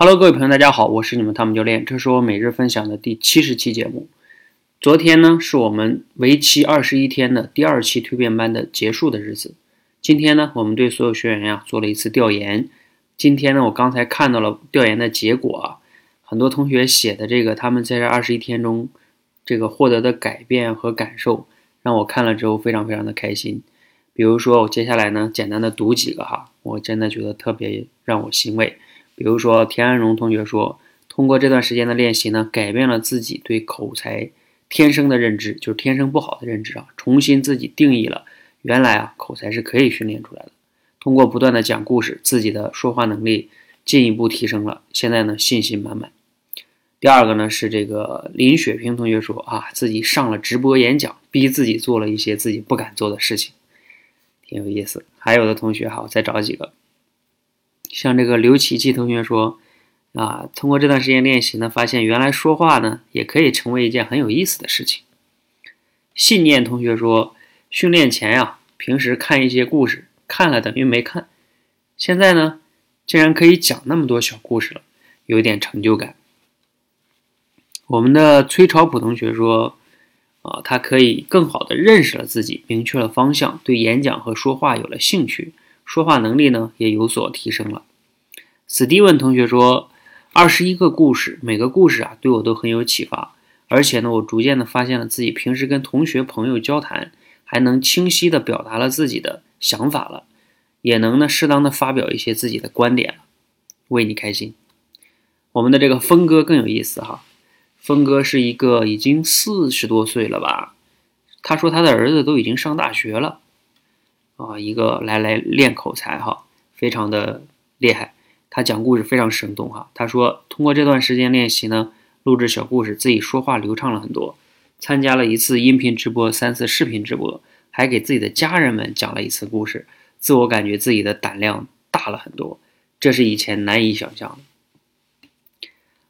Hello，各位朋友，大家好，我是你们汤姆教练，这是我每日分享的第七十期节目。昨天呢，是我们为期二十一天的第二期蜕变班的结束的日子。今天呢，我们对所有学员呀做了一次调研。今天呢，我刚才看到了调研的结果啊，很多同学写的这个他们在这二十一天中这个获得的改变和感受，让我看了之后非常非常的开心。比如说，我接下来呢，简单的读几个哈，我真的觉得特别让我欣慰。比如说，田安荣同学说，通过这段时间的练习呢，改变了自己对口才天生的认知，就是天生不好的认知啊，重新自己定义了，原来啊，口才是可以训练出来的。通过不断的讲故事，自己的说话能力进一步提升了，现在呢，信心满满。第二个呢是这个林雪萍同学说啊，自己上了直播演讲，逼自己做了一些自己不敢做的事情，挺有意思。还有的同学哈，我再找几个。像这个刘琪琪同学说，啊，通过这段时间练习呢，发现原来说话呢也可以成为一件很有意思的事情。信念同学说，训练前呀，平时看一些故事，看了等于没看，现在呢，竟然可以讲那么多小故事了，有点成就感。我们的崔朝普同学说，啊，他可以更好的认识了自己，明确了方向，对演讲和说话有了兴趣。说话能力呢也有所提升了。史蒂文同学说：“二十一个故事，每个故事啊对我都很有启发，而且呢，我逐渐的发现了自己平时跟同学朋友交谈，还能清晰的表达了自己的想法了，也能呢适当的发表一些自己的观点了，为你开心。”我们的这个峰哥更有意思哈，峰哥是一个已经四十多岁了吧？他说他的儿子都已经上大学了。啊，一个来来练口才哈，非常的厉害。他讲故事非常生动哈。他说，通过这段时间练习呢，录制小故事，自己说话流畅了很多。参加了一次音频直播，三次视频直播，还给自己的家人们讲了一次故事，自我感觉自己的胆量大了很多，这是以前难以想象的。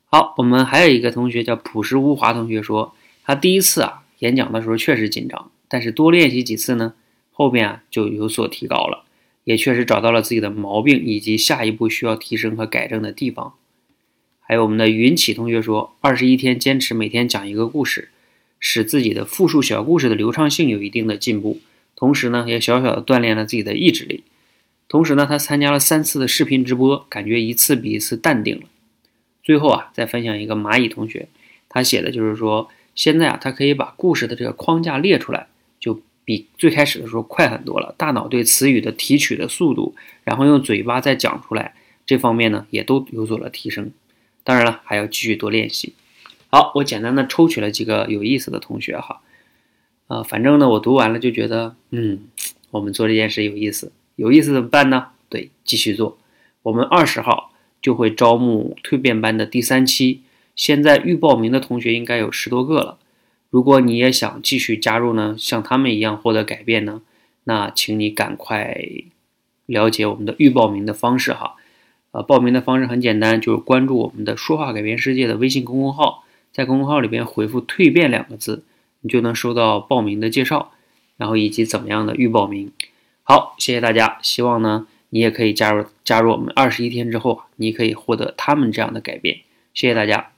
好，我们还有一个同学叫朴实无华同学说，他第一次啊演讲的时候确实紧张，但是多练习几次呢。后边啊就有所提高了，也确实找到了自己的毛病以及下一步需要提升和改正的地方。还有我们的云启同学说，二十一天坚持每天讲一个故事，使自己的复述小故事的流畅性有一定的进步，同时呢也小小的锻炼了自己的意志力。同时呢，他参加了三次的视频直播，感觉一次比一次淡定了。最后啊，再分享一个蚂蚁同学，他写的就是说，现在啊他可以把故事的这个框架列出来。比最开始的时候快很多了，大脑对词语的提取的速度，然后用嘴巴再讲出来，这方面呢也都有所了提升。当然了，还要继续多练习。好，我简单的抽取了几个有意思的同学哈，呃，反正呢我读完了就觉得，嗯，我们做这件事有意思，有意思怎么办呢？对，继续做。我们二十号就会招募蜕变班的第三期，现在预报名的同学应该有十多个了。如果你也想继续加入呢，像他们一样获得改变呢，那请你赶快了解我们的预报名的方式哈。呃，报名的方式很简单，就是关注我们的“说话改变世界”的微信公众号，在公众号里边回复“蜕变”两个字，你就能收到报名的介绍，然后以及怎么样的预报名。好，谢谢大家，希望呢你也可以加入加入我们二十一天之后，你可以获得他们这样的改变。谢谢大家。